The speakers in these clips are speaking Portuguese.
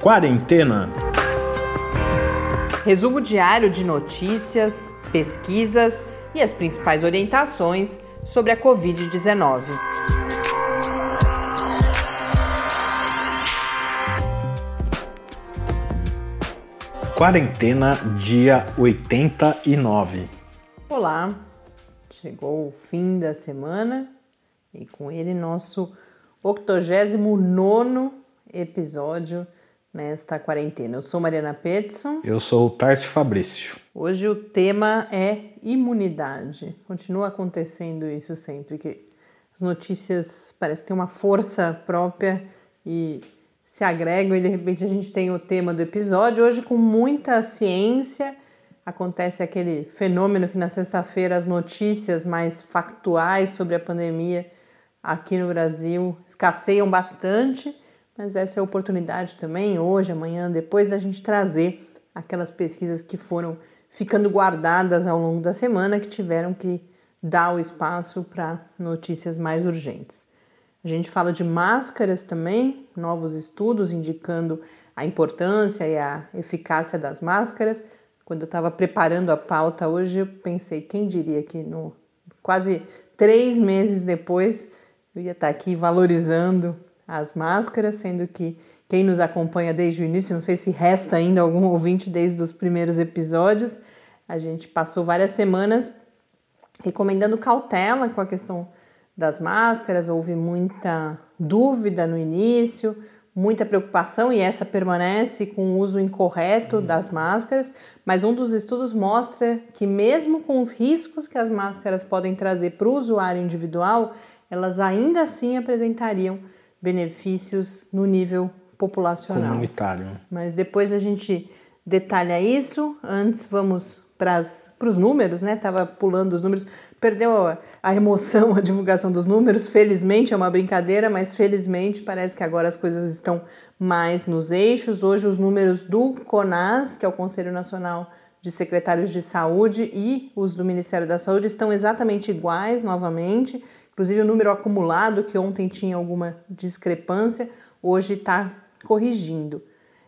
Quarentena. Resumo diário de notícias, pesquisas e as principais orientações sobre a Covid-19. Quarentena, dia 89. Olá, chegou o fim da semana e com ele nosso 89 episódio nesta quarentena. Eu sou Mariana Petson. Eu sou o Tarso Fabrício. Hoje o tema é imunidade. Continua acontecendo isso sempre, que as notícias parecem ter uma força própria e se agregam e de repente a gente tem o tema do episódio. Hoje com muita ciência acontece aquele fenômeno que na sexta-feira as notícias mais factuais sobre a pandemia aqui no Brasil escasseiam bastante mas essa é a oportunidade também, hoje, amanhã, depois da gente trazer aquelas pesquisas que foram ficando guardadas ao longo da semana, que tiveram que dar o espaço para notícias mais urgentes. A gente fala de máscaras também, novos estudos indicando a importância e a eficácia das máscaras. Quando eu estava preparando a pauta hoje, eu pensei, quem diria que no, quase três meses depois eu ia estar aqui valorizando as máscaras, sendo que quem nos acompanha desde o início, não sei se resta ainda algum ouvinte desde os primeiros episódios, a gente passou várias semanas recomendando cautela com a questão das máscaras, houve muita dúvida no início, muita preocupação e essa permanece com o uso incorreto das máscaras, mas um dos estudos mostra que mesmo com os riscos que as máscaras podem trazer para o usuário individual, elas ainda assim apresentariam benefícios no nível populacional. Comunitário. Mas depois a gente detalha isso. Antes vamos para os números, né? Tava pulando os números, perdeu a, a, emoção, a divulgação dos números. Felizmente é uma brincadeira, mas felizmente parece que agora as coisas estão mais nos eixos. Hoje os números do CONAS, que é o Conselho Nacional de Secretários de Saúde, e os do Ministério da Saúde estão exatamente iguais novamente. Inclusive, o número acumulado, que ontem tinha alguma discrepância, hoje está corrigindo.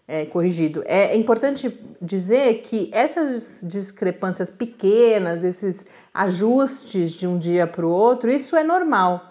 É, corrigido. É importante dizer que essas discrepâncias pequenas, esses ajustes de um dia para o outro, isso é normal.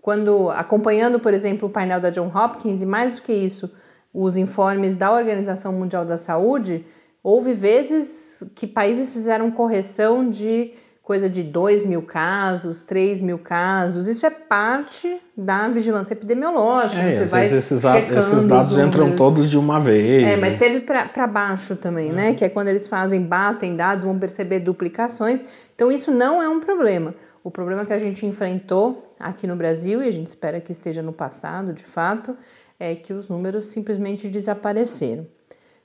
Quando acompanhando, por exemplo, o painel da John Hopkins e mais do que isso, os informes da Organização Mundial da Saúde, houve vezes que países fizeram correção de coisa de 2 mil casos, 3 mil casos. Isso é parte da vigilância epidemiológica. É, você vai esses, esses dados entram todos de uma vez. É, mas teve para baixo também, né? Que é quando eles fazem, batem dados, vão perceber duplicações. Então, isso não é um problema. O problema que a gente enfrentou aqui no Brasil, e a gente espera que esteja no passado, de fato, é que os números simplesmente desapareceram.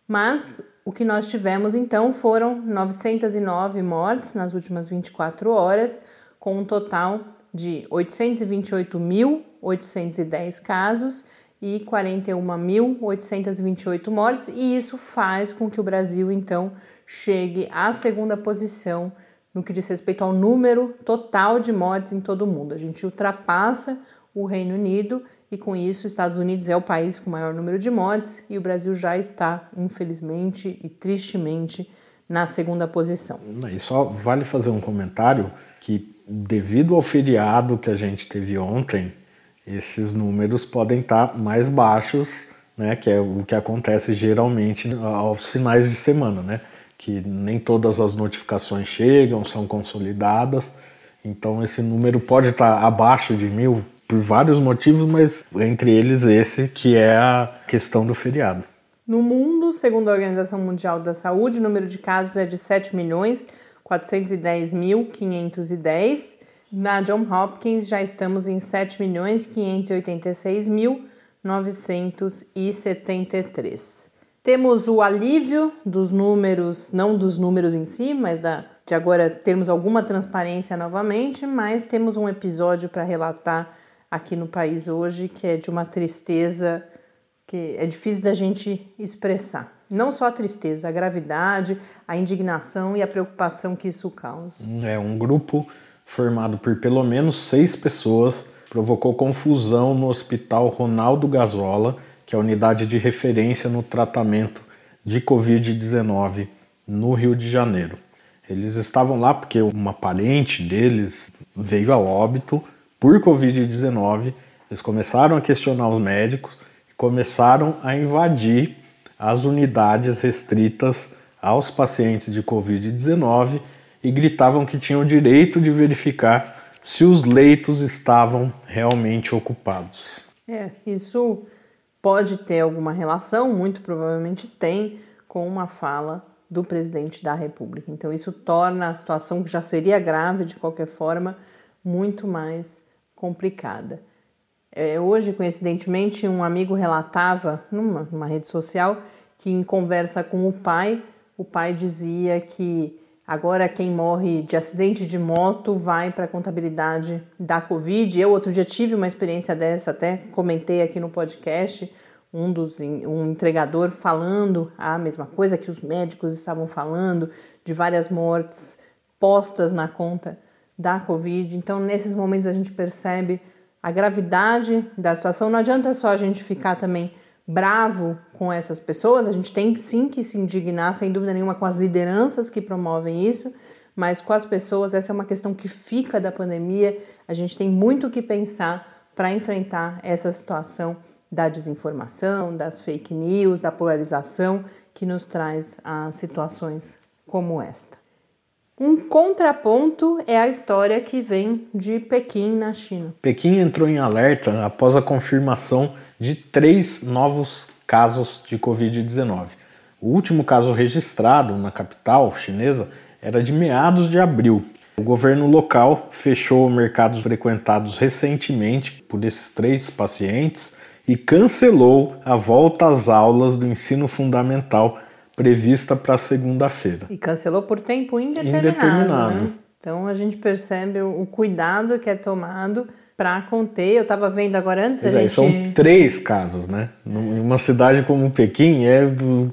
Mas o que nós tivemos então foram 909 mortes nas últimas 24 horas, com um total de 828.810 casos e 41.828 mortes, e isso faz com que o Brasil então chegue à segunda posição no que diz respeito ao número total de mortes em todo o mundo. A gente ultrapassa o Reino Unido e com isso, Estados Unidos é o país com maior número de mortes e o Brasil já está, infelizmente e tristemente, na segunda posição. E só vale fazer um comentário que, devido ao feriado que a gente teve ontem, esses números podem estar mais baixos, né, que é o que acontece geralmente aos finais de semana, né, que nem todas as notificações chegam, são consolidadas, então esse número pode estar abaixo de mil, por vários motivos, mas entre eles esse que é a questão do feriado. No mundo, segundo a Organização Mundial da Saúde, o número de casos é de 7 milhões 410.510. Na John Hopkins já estamos em 7 milhões 586.973. Temos o alívio dos números, não dos números em si, mas da, de agora termos alguma transparência novamente, mas temos um episódio para relatar aqui no país hoje, que é de uma tristeza que é difícil da gente expressar. Não só a tristeza, a gravidade, a indignação e a preocupação que isso causa. É um grupo formado por pelo menos seis pessoas provocou confusão no Hospital Ronaldo Gazola, que é a unidade de referência no tratamento de Covid-19 no Rio de Janeiro. Eles estavam lá porque uma parente deles veio a óbito por Covid-19. Eles começaram a questionar os médicos e começaram a invadir as unidades restritas aos pacientes de Covid-19 e gritavam que tinham o direito de verificar se os leitos estavam realmente ocupados. É, isso pode ter alguma relação, muito provavelmente tem, com uma fala do presidente da República. Então, isso torna a situação que já seria grave de qualquer forma muito mais complicada. É, hoje, coincidentemente, um amigo relatava numa, numa rede social que, em conversa com o pai, o pai dizia que agora quem morre de acidente de moto vai para a contabilidade da Covid. Eu, outro dia, tive uma experiência dessa, até comentei aqui no podcast um dos um entregador falando a mesma coisa que os médicos estavam falando de várias mortes postas na conta da Covid. Então, nesses momentos a gente percebe a gravidade da situação. Não adianta só a gente ficar também bravo com essas pessoas, a gente tem sim que se indignar, sem dúvida nenhuma, com as lideranças que promovem isso, mas com as pessoas, essa é uma questão que fica da pandemia. A gente tem muito que pensar para enfrentar essa situação da desinformação, das fake news, da polarização que nos traz a situações como esta. Um contraponto é a história que vem de Pequim, na China. Pequim entrou em alerta após a confirmação de três novos casos de Covid-19. O último caso registrado na capital chinesa era de meados de abril. O governo local fechou mercados frequentados recentemente por esses três pacientes e cancelou a volta às aulas do ensino fundamental prevista para segunda-feira. E cancelou por tempo indeterminado. indeterminado. Né? Então a gente percebe o cuidado que é tomado para conter. Eu estava vendo agora antes da é, gente. São três casos, né? Em uma cidade como Pequim é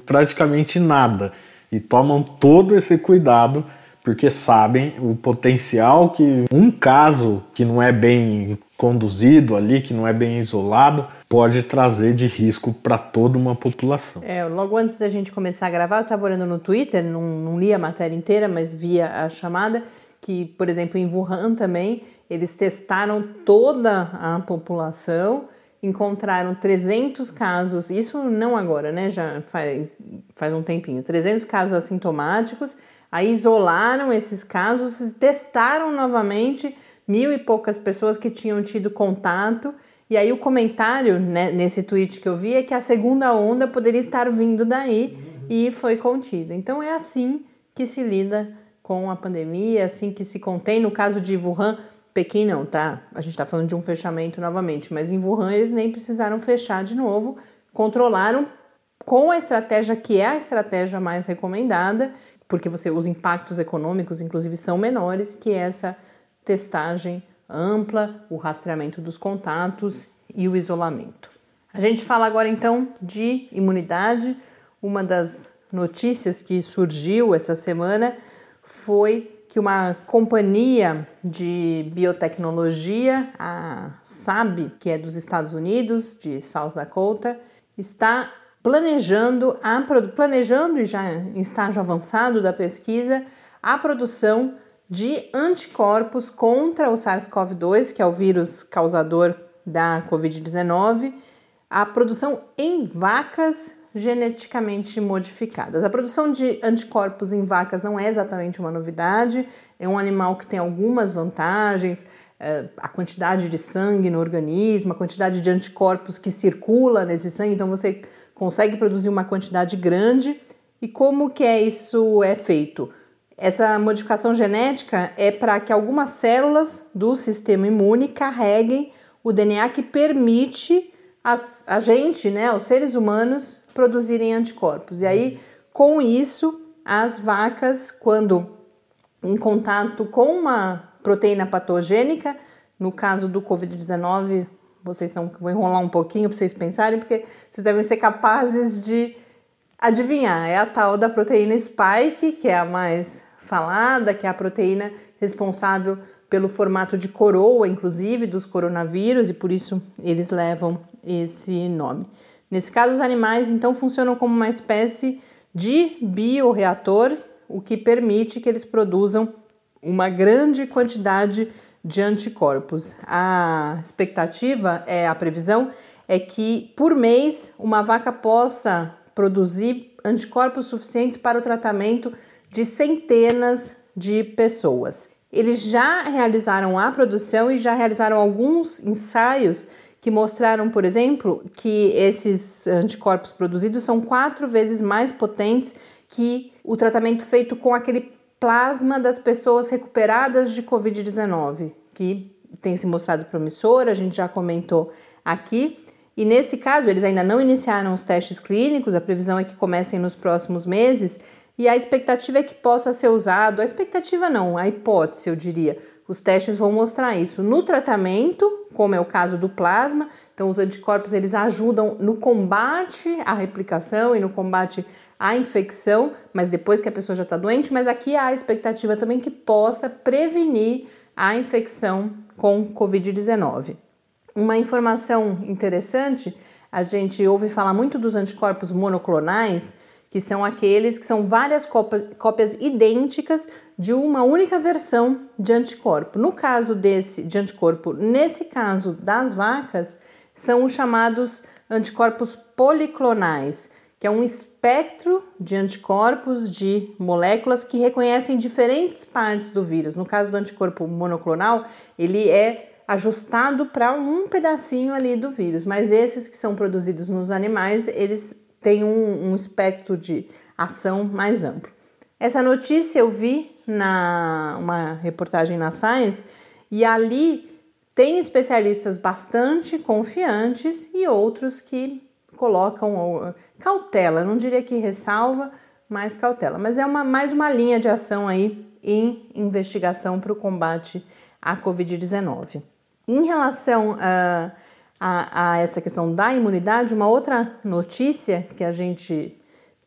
praticamente nada. E tomam todo esse cuidado porque sabem o potencial que um caso que não é bem conduzido ali, que não é bem isolado, pode trazer de risco para toda uma população. É, logo antes da gente começar a gravar, eu estava olhando no Twitter, não, não li a matéria inteira, mas via a chamada, que, por exemplo, em Wuhan também, eles testaram toda a população, encontraram 300 casos, isso não agora, né, já faz, faz um tempinho, 300 casos assintomáticos, aí isolaram esses casos testaram novamente mil e poucas pessoas que tinham tido contato. E aí o comentário né, nesse tweet que eu vi é que a segunda onda poderia estar vindo daí e foi contida. Então é assim que se lida com a pandemia, é assim que se contém. No caso de Wuhan, Pequim não, tá? A gente está falando de um fechamento novamente, mas em Wuhan eles nem precisaram fechar de novo, controlaram com a estratégia que é a estratégia mais recomendada, porque você os impactos econômicos, inclusive, são menores que essa testagem ampla, o rastreamento dos contatos e o isolamento. A gente fala agora então de imunidade. Uma das notícias que surgiu essa semana foi que uma companhia de biotecnologia, a SAB, que é dos Estados Unidos, de South Dakota, está planejando, a, planejando e já em estágio avançado da pesquisa a produção de anticorpos contra o SARS-CoV-2, que é o vírus causador da Covid-19, a produção em vacas geneticamente modificadas. A produção de anticorpos em vacas não é exatamente uma novidade, é um animal que tem algumas vantagens, é, a quantidade de sangue no organismo, a quantidade de anticorpos que circula nesse sangue, então você consegue produzir uma quantidade grande. E como que é isso é feito? Essa modificação genética é para que algumas células do sistema imune carreguem o DNA que permite as, a gente, né, os seres humanos, produzirem anticorpos. E aí, com isso, as vacas, quando em contato com uma proteína patogênica, no caso do Covid-19, vocês são, vou enrolar um pouquinho para vocês pensarem, porque vocês devem ser capazes de adivinhar. É a tal da proteína spike, que é a mais falada, que é a proteína responsável pelo formato de coroa, inclusive, dos coronavírus, e por isso eles levam esse nome. Nesse caso, os animais então funcionam como uma espécie de bioreator, o que permite que eles produzam uma grande quantidade de anticorpos. A expectativa é a previsão é que por mês uma vaca possa produzir anticorpos suficientes para o tratamento de centenas de pessoas. Eles já realizaram a produção e já realizaram alguns ensaios que mostraram, por exemplo, que esses anticorpos produzidos são quatro vezes mais potentes que o tratamento feito com aquele plasma das pessoas recuperadas de Covid-19, que tem se mostrado promissor, a gente já comentou aqui. E nesse caso, eles ainda não iniciaram os testes clínicos, a previsão é que comecem nos próximos meses, e a expectativa é que possa ser usado, a expectativa não, a hipótese, eu diria. Os testes vão mostrar isso no tratamento, como é o caso do plasma. Então, os anticorpos eles ajudam no combate à replicação e no combate à infecção, mas depois que a pessoa já está doente. Mas aqui há a expectativa também que possa prevenir a infecção com Covid-19. Uma informação interessante: a gente ouve falar muito dos anticorpos monoclonais que são aqueles que são várias cópias, cópias idênticas de uma única versão de anticorpo. No caso desse de anticorpo, nesse caso das vacas, são os chamados anticorpos policlonais, que é um espectro de anticorpos de moléculas que reconhecem diferentes partes do vírus. No caso do anticorpo monoclonal, ele é ajustado para um pedacinho ali do vírus, mas esses que são produzidos nos animais, eles tem um, um espectro de ação mais amplo. Essa notícia eu vi na uma reportagem na Science e ali tem especialistas bastante confiantes e outros que colocam cautela, não diria que ressalva, mas cautela. Mas é uma, mais uma linha de ação aí em investigação para o combate à Covid-19. Em relação a a, a essa questão da imunidade, uma outra notícia que a gente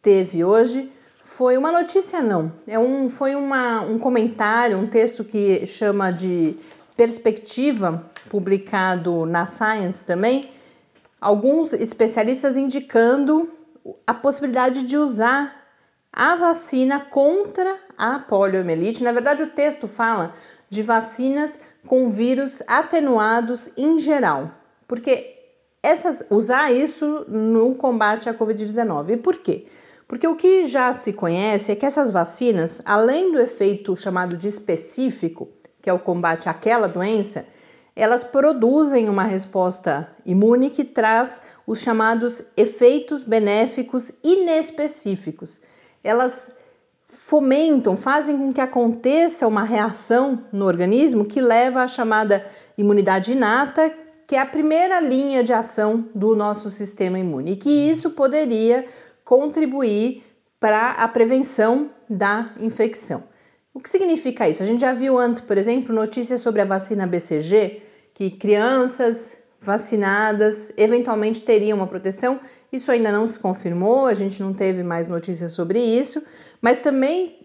teve hoje foi uma notícia não, é um, foi uma, um comentário, um texto que chama de perspectiva, publicado na Science também, alguns especialistas indicando a possibilidade de usar a vacina contra a poliomielite. Na verdade, o texto fala de vacinas com vírus atenuados em geral porque essas, usar isso no combate à Covid-19. E por quê? Porque o que já se conhece é que essas vacinas, além do efeito chamado de específico, que é o combate àquela doença, elas produzem uma resposta imune que traz os chamados efeitos benéficos inespecíficos. Elas fomentam, fazem com que aconteça uma reação no organismo que leva à chamada imunidade inata, que é a primeira linha de ação do nosso sistema imune e que isso poderia contribuir para a prevenção da infecção. O que significa isso? A gente já viu antes, por exemplo, notícias sobre a vacina BCG, que crianças vacinadas eventualmente teriam uma proteção. Isso ainda não se confirmou, a gente não teve mais notícias sobre isso, mas também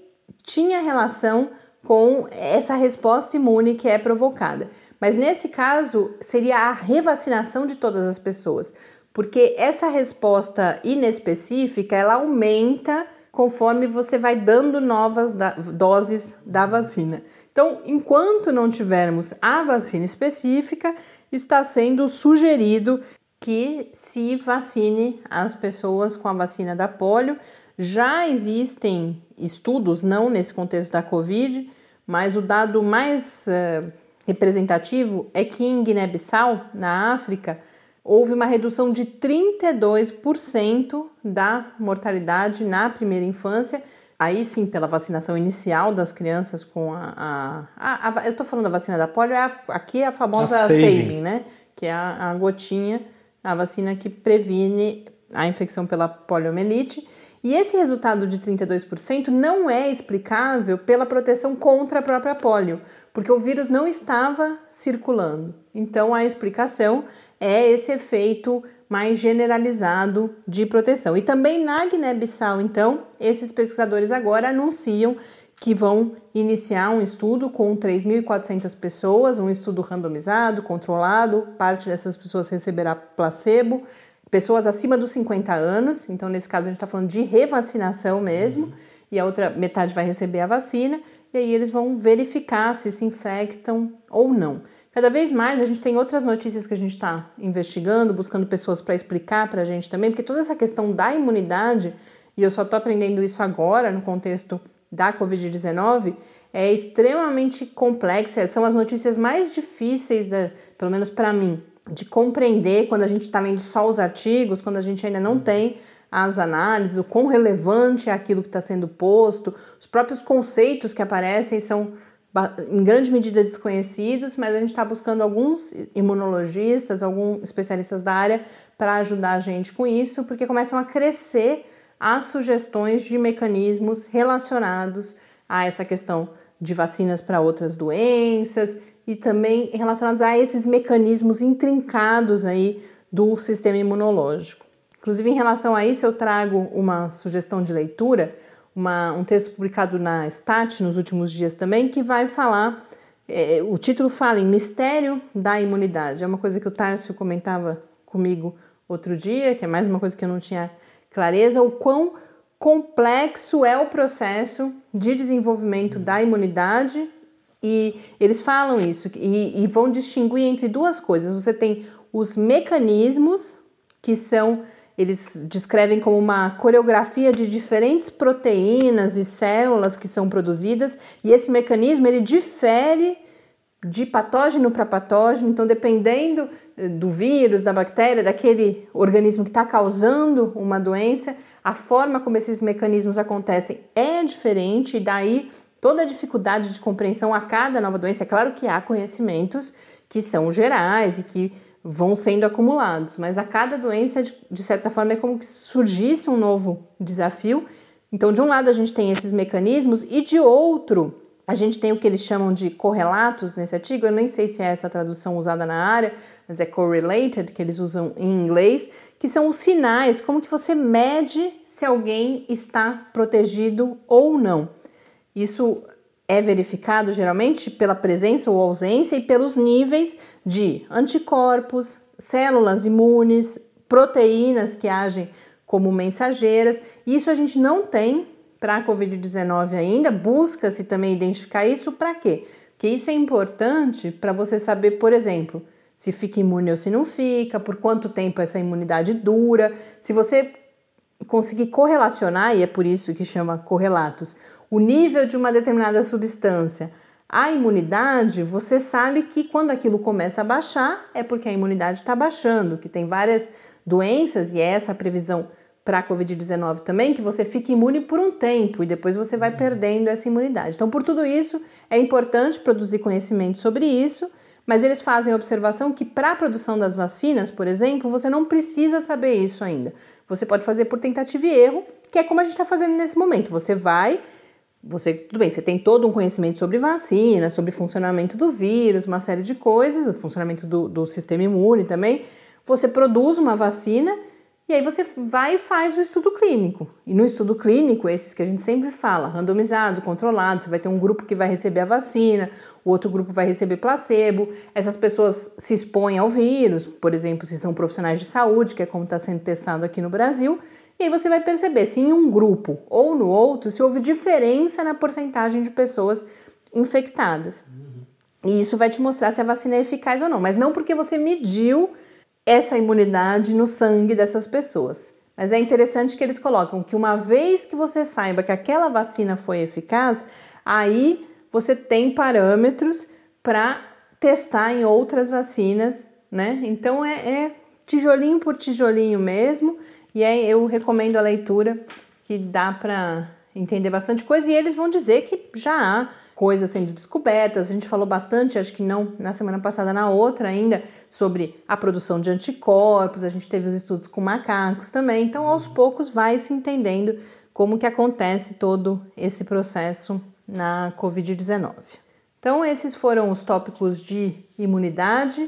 tinha relação com essa resposta imune que é provocada. Mas nesse caso, seria a revacinação de todas as pessoas, porque essa resposta inespecífica ela aumenta conforme você vai dando novas doses da vacina. Então, enquanto não tivermos a vacina específica, está sendo sugerido que se vacine as pessoas com a vacina da polio. Já existem estudos, não nesse contexto da Covid, mas o dado mais uh, representativo é que em Guiné-Bissau, na África, houve uma redução de 32% da mortalidade na primeira infância. Aí sim, pela vacinação inicial das crianças com a. a, a, a eu tô falando da vacina da polio, é aqui é a famosa Saving, né? Que é a, gotinha, a vacina que previne a infecção pela poliomielite. E esse resultado de 32% não é explicável pela proteção contra a própria polio, porque o vírus não estava circulando. Então a explicação é esse efeito mais generalizado de proteção. E também na Guiné-Bissau, então, esses pesquisadores agora anunciam que vão iniciar um estudo com 3.400 pessoas, um estudo randomizado, controlado. Parte dessas pessoas receberá placebo, pessoas acima dos 50 anos, então nesse caso a gente está falando de revacinação mesmo, uhum. e a outra metade vai receber a vacina, e aí eles vão verificar se se infectam ou não. Cada vez mais a gente tem outras notícias que a gente está investigando, buscando pessoas para explicar para a gente também, porque toda essa questão da imunidade, e eu só estou aprendendo isso agora no contexto da Covid-19, é extremamente complexa. São as notícias mais difíceis, da, pelo menos para mim, de compreender quando a gente está lendo só os artigos, quando a gente ainda não tem as análises, o quão relevante é aquilo que está sendo posto, os próprios conceitos que aparecem são em grande medida desconhecidos, mas a gente está buscando alguns imunologistas, alguns especialistas da área para ajudar a gente com isso, porque começam a crescer as sugestões de mecanismos relacionados a essa questão de vacinas para outras doenças e também relacionados a esses mecanismos intrincados aí do sistema imunológico. Inclusive, em relação a isso, eu trago uma sugestão de leitura uma, um texto publicado na Stat nos últimos dias também, que vai falar. É, o título fala em Mistério da Imunidade. É uma coisa que o Tárcio comentava comigo outro dia, que é mais uma coisa que eu não tinha clareza, o quão complexo é o processo de desenvolvimento da imunidade. E eles falam isso e, e vão distinguir entre duas coisas. Você tem os mecanismos que são eles descrevem como uma coreografia de diferentes proteínas e células que são produzidas, e esse mecanismo ele difere de patógeno para patógeno, então dependendo do vírus, da bactéria, daquele organismo que está causando uma doença, a forma como esses mecanismos acontecem é diferente, e daí toda a dificuldade de compreensão a cada nova doença. É claro que há conhecimentos que são gerais e que vão sendo acumulados, mas a cada doença, de, certa forma, é como que surgisse um novo desafio. Então, de um lado, a gente tem esses mecanismos, e de outro, a gente tem o que eles chamam de correlatos nesse artigo. Eu nem sei se é essa tradução usada na área, mas é correlated, que eles usam em inglês, que são os sinais, como que você mede se alguém está protegido ou não. Isso é verificado geralmente pela presença ou ausência e pelos níveis de anticorpos, células imunes, proteínas que agem como mensageiras. Isso a gente não tem para a Covid-19 ainda, busca-se também identificar isso para quê? Porque isso é importante para você saber, por exemplo, se fica imune ou se não fica, por quanto tempo essa imunidade dura. Se você conseguir correlacionar, e é por isso que chama correlatos, o nível de uma determinada substância, a imunidade, você sabe que quando aquilo começa a baixar, é porque a imunidade está baixando, que tem várias doenças, e é essa a previsão para a Covid-19 também, que você fica imune por um tempo e depois você vai perdendo essa imunidade. Então, por tudo isso, é importante produzir conhecimento sobre isso, mas eles fazem a observação que para a produção das vacinas, por exemplo, você não precisa saber isso ainda. Você pode fazer por tentativa e erro, que é como a gente está fazendo nesse momento. Você vai você, tudo bem, você tem todo um conhecimento sobre vacina, sobre funcionamento do vírus, uma série de coisas, o funcionamento do, do sistema imune também. Você produz uma vacina e aí você vai e faz o estudo clínico. E no estudo clínico, esses que a gente sempre fala, randomizado, controlado, você vai ter um grupo que vai receber a vacina, o outro grupo vai receber placebo. Essas pessoas se expõem ao vírus, por exemplo, se são profissionais de saúde, que é como está sendo testado aqui no Brasil. E aí você vai perceber se em um grupo ou no outro se houve diferença na porcentagem de pessoas infectadas. Uhum. E isso vai te mostrar se a vacina é eficaz ou não, mas não porque você mediu essa imunidade no sangue dessas pessoas. Mas é interessante que eles colocam que uma vez que você saiba que aquela vacina foi eficaz, aí você tem parâmetros para testar em outras vacinas, né? Então é, é tijolinho por tijolinho mesmo. E aí eu recomendo a leitura que dá para entender bastante coisa e eles vão dizer que já há coisas sendo descobertas. A gente falou bastante, acho que não na semana passada, na outra ainda, sobre a produção de anticorpos. A gente teve os estudos com macacos também. Então, aos poucos vai se entendendo como que acontece todo esse processo na COVID-19. Então, esses foram os tópicos de imunidade.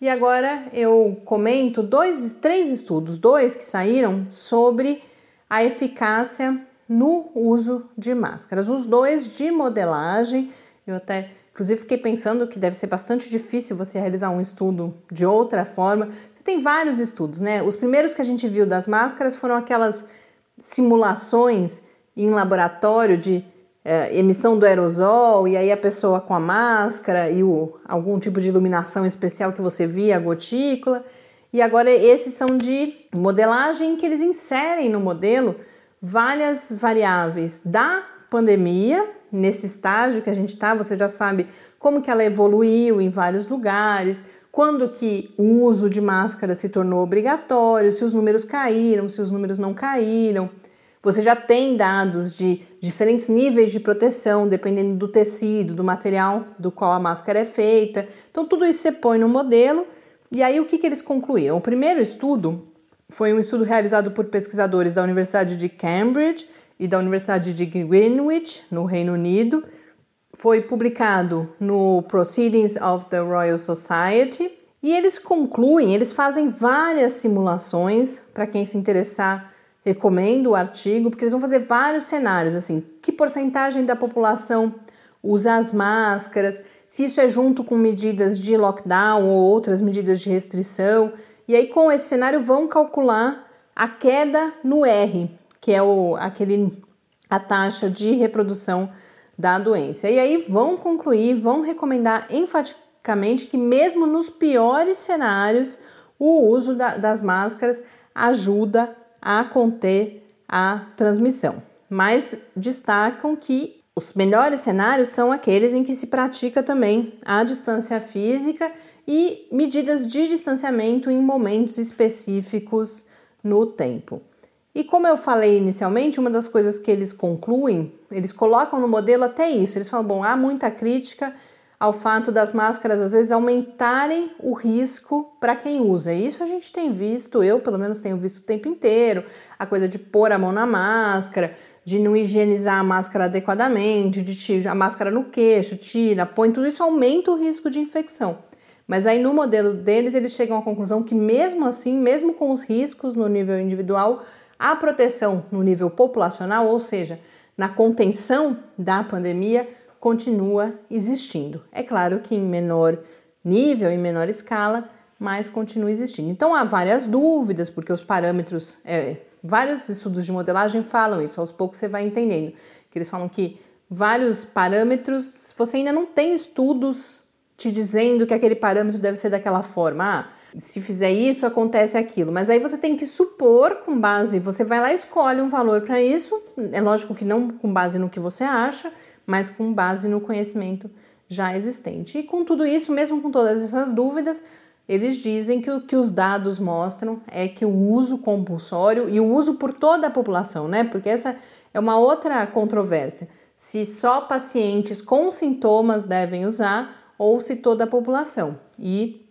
E agora eu comento dois, três estudos, dois que saíram sobre a eficácia no uso de máscaras. Os dois de modelagem, eu até inclusive fiquei pensando que deve ser bastante difícil você realizar um estudo de outra forma. Você tem vários estudos, né? Os primeiros que a gente viu das máscaras foram aquelas simulações em laboratório de é, emissão do aerosol e aí a pessoa com a máscara e o, algum tipo de iluminação especial que você via, a gotícula. E agora esses são de modelagem que eles inserem no modelo várias variáveis da pandemia, nesse estágio que a gente está, você já sabe como que ela evoluiu em vários lugares, quando que o uso de máscara se tornou obrigatório, se os números caíram, se os números não caíram. Você já tem dados de diferentes níveis de proteção, dependendo do tecido, do material do qual a máscara é feita. Então, tudo isso você põe no modelo. E aí, o que, que eles concluíram? O primeiro estudo foi um estudo realizado por pesquisadores da Universidade de Cambridge e da Universidade de Greenwich, no Reino Unido. Foi publicado no Proceedings of the Royal Society. E eles concluem, eles fazem várias simulações, para quem se interessar, recomendo o artigo, porque eles vão fazer vários cenários, assim, que porcentagem da população usa as máscaras, se isso é junto com medidas de lockdown ou outras medidas de restrição, e aí, com esse cenário, vão calcular a queda no R, que é o, aquele, a taxa de reprodução da doença. E aí vão concluir, vão recomendar enfaticamente que, mesmo nos piores cenários, o uso da, das máscaras ajuda a conter a transmissão. Mas destacam que os melhores cenários são aqueles em que se pratica também a distância física e medidas de distanciamento em momentos específicos no tempo. E como eu falei inicialmente, uma das coisas que eles concluem, eles colocam no modelo até isso. Eles falam: bom, há muita crítica ao fato das máscaras às vezes aumentarem o risco para quem usa. Isso a gente tem visto, eu pelo menos tenho visto o tempo inteiro, a coisa de pôr a mão na máscara, de não higienizar a máscara adequadamente, de tirar a máscara no queixo, tira, põe, tudo isso aumenta o risco de infecção. Mas aí no modelo deles, eles chegam à conclusão que mesmo assim, mesmo com os riscos no nível individual, a proteção no nível populacional, ou seja, na contenção da pandemia, continua existindo. É claro que em menor nível, em menor escala, mas continua existindo. Então há várias dúvidas, porque os parâmetros, é, vários estudos de modelagem falam isso, aos poucos você vai entendendo, que eles falam que vários parâmetros, você ainda não tem estudos te dizendo que aquele parâmetro deve ser daquela forma. Ah, se fizer isso, acontece aquilo. Mas aí você tem que supor com base, você vai lá e escolhe um valor para isso. É lógico que não com base no que você acha, mas com base no conhecimento já existente. E com tudo isso, mesmo com todas essas dúvidas, eles dizem que o que os dados mostram é que o uso compulsório e o uso por toda a população, né? Porque essa é uma outra controvérsia. Se só pacientes com sintomas devem usar ou se toda a população. E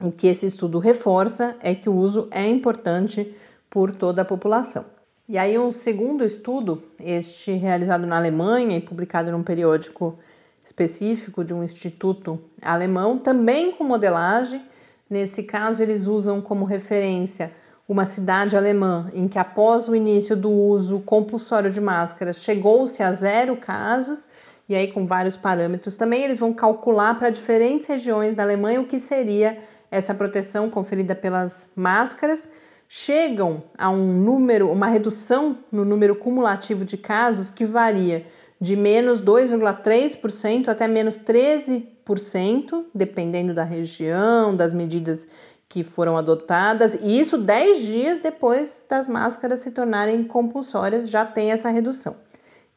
o que esse estudo reforça é que o uso é importante por toda a população. E aí, um segundo estudo, este realizado na Alemanha e publicado num periódico específico de um instituto alemão, também com modelagem. Nesse caso, eles usam como referência uma cidade alemã em que, após o início do uso compulsório de máscaras, chegou-se a zero casos e aí com vários parâmetros também eles vão calcular para diferentes regiões da Alemanha o que seria essa proteção conferida pelas máscaras. Chegam a um número, uma redução no número cumulativo de casos que varia de menos 2,3% até menos 13%, dependendo da região, das medidas que foram adotadas, e isso 10 dias depois das máscaras se tornarem compulsórias, já tem essa redução.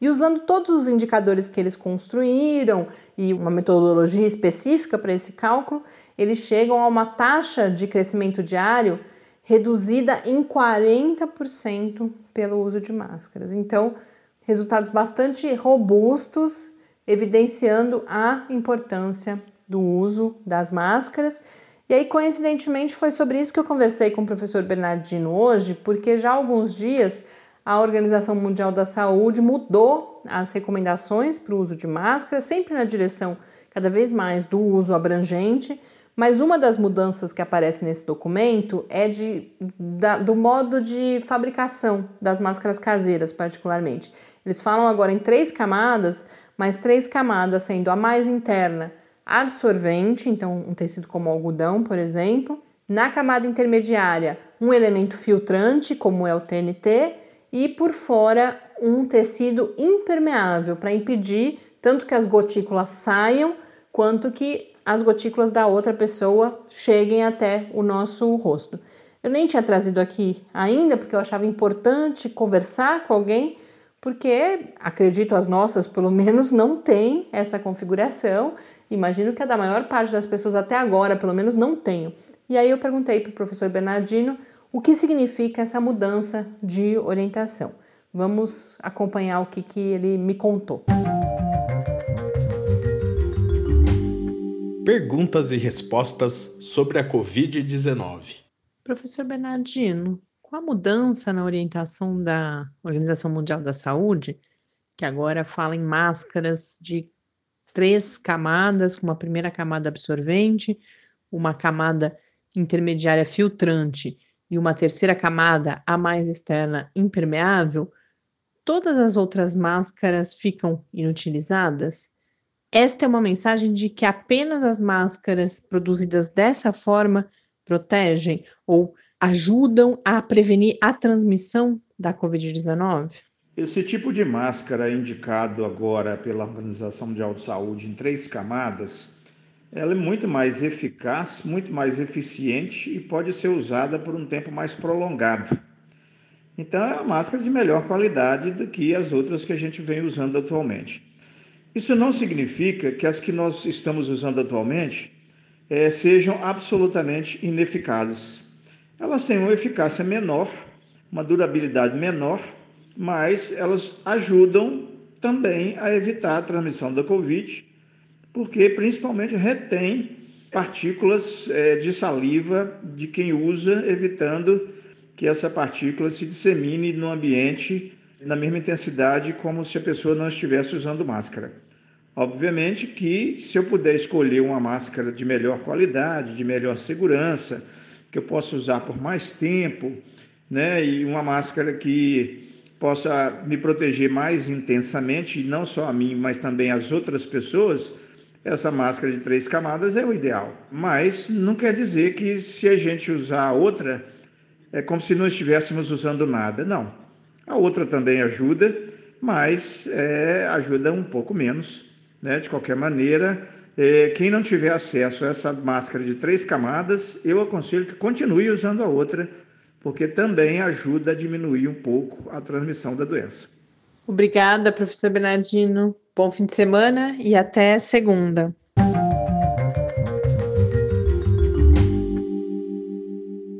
E usando todos os indicadores que eles construíram e uma metodologia específica para esse cálculo, eles chegam a uma taxa de crescimento diário reduzida em 40% pelo uso de máscaras. Então, resultados bastante robustos, evidenciando a importância do uso das máscaras. E aí, coincidentemente, foi sobre isso que eu conversei com o professor Bernardino hoje, porque já há alguns dias a Organização Mundial da Saúde mudou as recomendações para o uso de máscara, sempre na direção cada vez mais do uso abrangente, Mas uma das mudanças que aparece nesse documento é de, da, do modo de fabricação das máscaras caseiras, particularmente. Eles falam agora em três camadas, mas três camadas sendo a mais interna absorvente, então um tecido como algodão, por exemplo. Na camada intermediária, um elemento filtrante, como é o TNT, e por fora um tecido impermeável para impedir tanto que as gotículas saiam quanto que as gotículas da outra pessoa cheguem até o nosso rosto. Eu nem tinha trazido aqui ainda porque eu achava importante conversar com alguém, porque acredito as nossas pelo menos não tem essa configuração. Imagino que a da maior parte das pessoas até agora, pelo menos, não tenham. E aí eu perguntei para o professor Bernardino o que significa essa mudança de orientação. Vamos acompanhar o que, que ele me contou. Perguntas e respostas sobre a Covid-19. Professor Bernardino, com a mudança na orientação da Organização Mundial da Saúde, que agora fala em máscaras de três camadas, com uma primeira camada absorvente, uma camada intermediária filtrante e uma terceira camada, a mais externa, impermeável, todas as outras máscaras ficam inutilizadas? Esta é uma mensagem de que apenas as máscaras produzidas dessa forma protegem ou ajudam a prevenir a transmissão da Covid-19? Esse tipo de máscara indicado agora pela Organização Mundial de Saúde em três camadas, ela é muito mais eficaz, muito mais eficiente e pode ser usada por um tempo mais prolongado. Então é uma máscara de melhor qualidade do que as outras que a gente vem usando atualmente. Isso não significa que as que nós estamos usando atualmente é, sejam absolutamente ineficazes. Elas têm uma eficácia menor, uma durabilidade menor, mas elas ajudam também a evitar a transmissão da Covid, porque principalmente retém partículas é, de saliva de quem usa, evitando que essa partícula se dissemine no ambiente na mesma intensidade como se a pessoa não estivesse usando máscara. Obviamente que se eu puder escolher uma máscara de melhor qualidade, de melhor segurança, que eu possa usar por mais tempo, né, e uma máscara que possa me proteger mais intensamente, não só a mim, mas também as outras pessoas, essa máscara de três camadas é o ideal. Mas não quer dizer que se a gente usar outra, é como se não estivéssemos usando nada. Não. A outra também ajuda, mas é, ajuda um pouco menos. Né? De qualquer maneira, é, quem não tiver acesso a essa máscara de três camadas, eu aconselho que continue usando a outra, porque também ajuda a diminuir um pouco a transmissão da doença. Obrigada, professor Bernardino. Bom fim de semana e até segunda.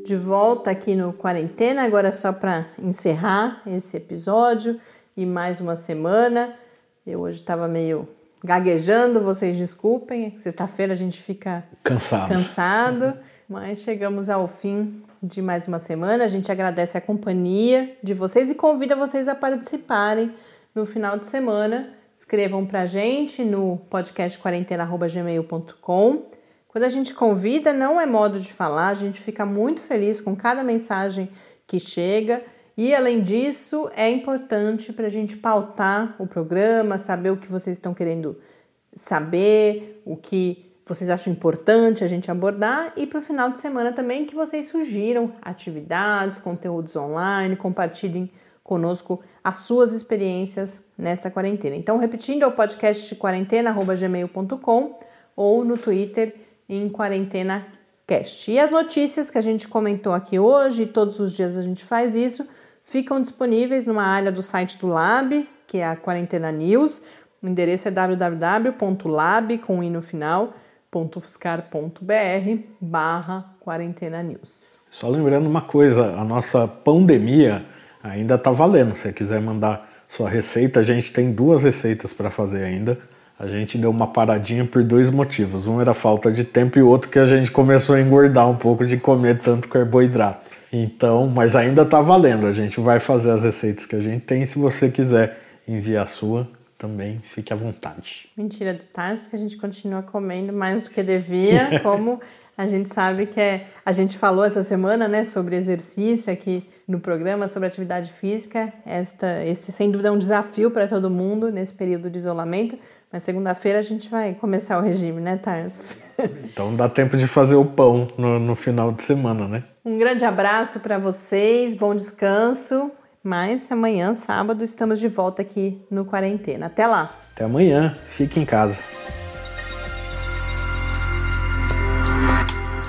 de volta aqui no Quarentena, agora só para encerrar esse episódio e mais uma semana. Eu hoje estava meio gaguejando, vocês desculpem. Sexta-feira a gente fica cansado. cansado, mas chegamos ao fim de mais uma semana. A gente agradece a companhia de vocês e convida vocês a participarem no final de semana. Escrevam para a gente no podcast quarentena.gmail.com quando a gente convida, não é modo de falar, a gente fica muito feliz com cada mensagem que chega. E além disso, é importante para a gente pautar o programa, saber o que vocês estão querendo saber, o que vocês acham importante a gente abordar e para o final de semana também que vocês sugiram atividades, conteúdos online, compartilhem conosco as suas experiências nessa quarentena. Então, repetindo, é o podcast quarentena.gmail.com ou no Twitter em Quarentena Cast. E as notícias que a gente comentou aqui hoje, todos os dias a gente faz isso, ficam disponíveis numa área do site do Lab, que é a Quarentena News. O endereço é www.lab, com i no final, .fiscar.br barra Quarentena News. Só lembrando uma coisa, a nossa pandemia ainda está valendo. Se você quiser mandar sua receita, a gente tem duas receitas para fazer ainda a gente deu uma paradinha por dois motivos. Um era falta de tempo e o outro que a gente começou a engordar um pouco de comer tanto carboidrato. Então, mas ainda está valendo. A gente vai fazer as receitas que a gente tem. Se você quiser enviar a sua, também fique à vontade. Mentira do Tars, porque a gente continua comendo mais do que devia, como a gente sabe que é. A gente falou essa semana, né, sobre exercício aqui no programa, sobre atividade física. Esta, esse, sem dúvida, é um desafio para todo mundo nesse período de isolamento. Mas segunda-feira a gente vai começar o regime, né, Tars? Então dá tempo de fazer o pão no, no final de semana, né? Um grande abraço para vocês, bom descanso. Mas amanhã, sábado, estamos de volta aqui no Quarentena. Até lá! Até amanhã, fique em casa.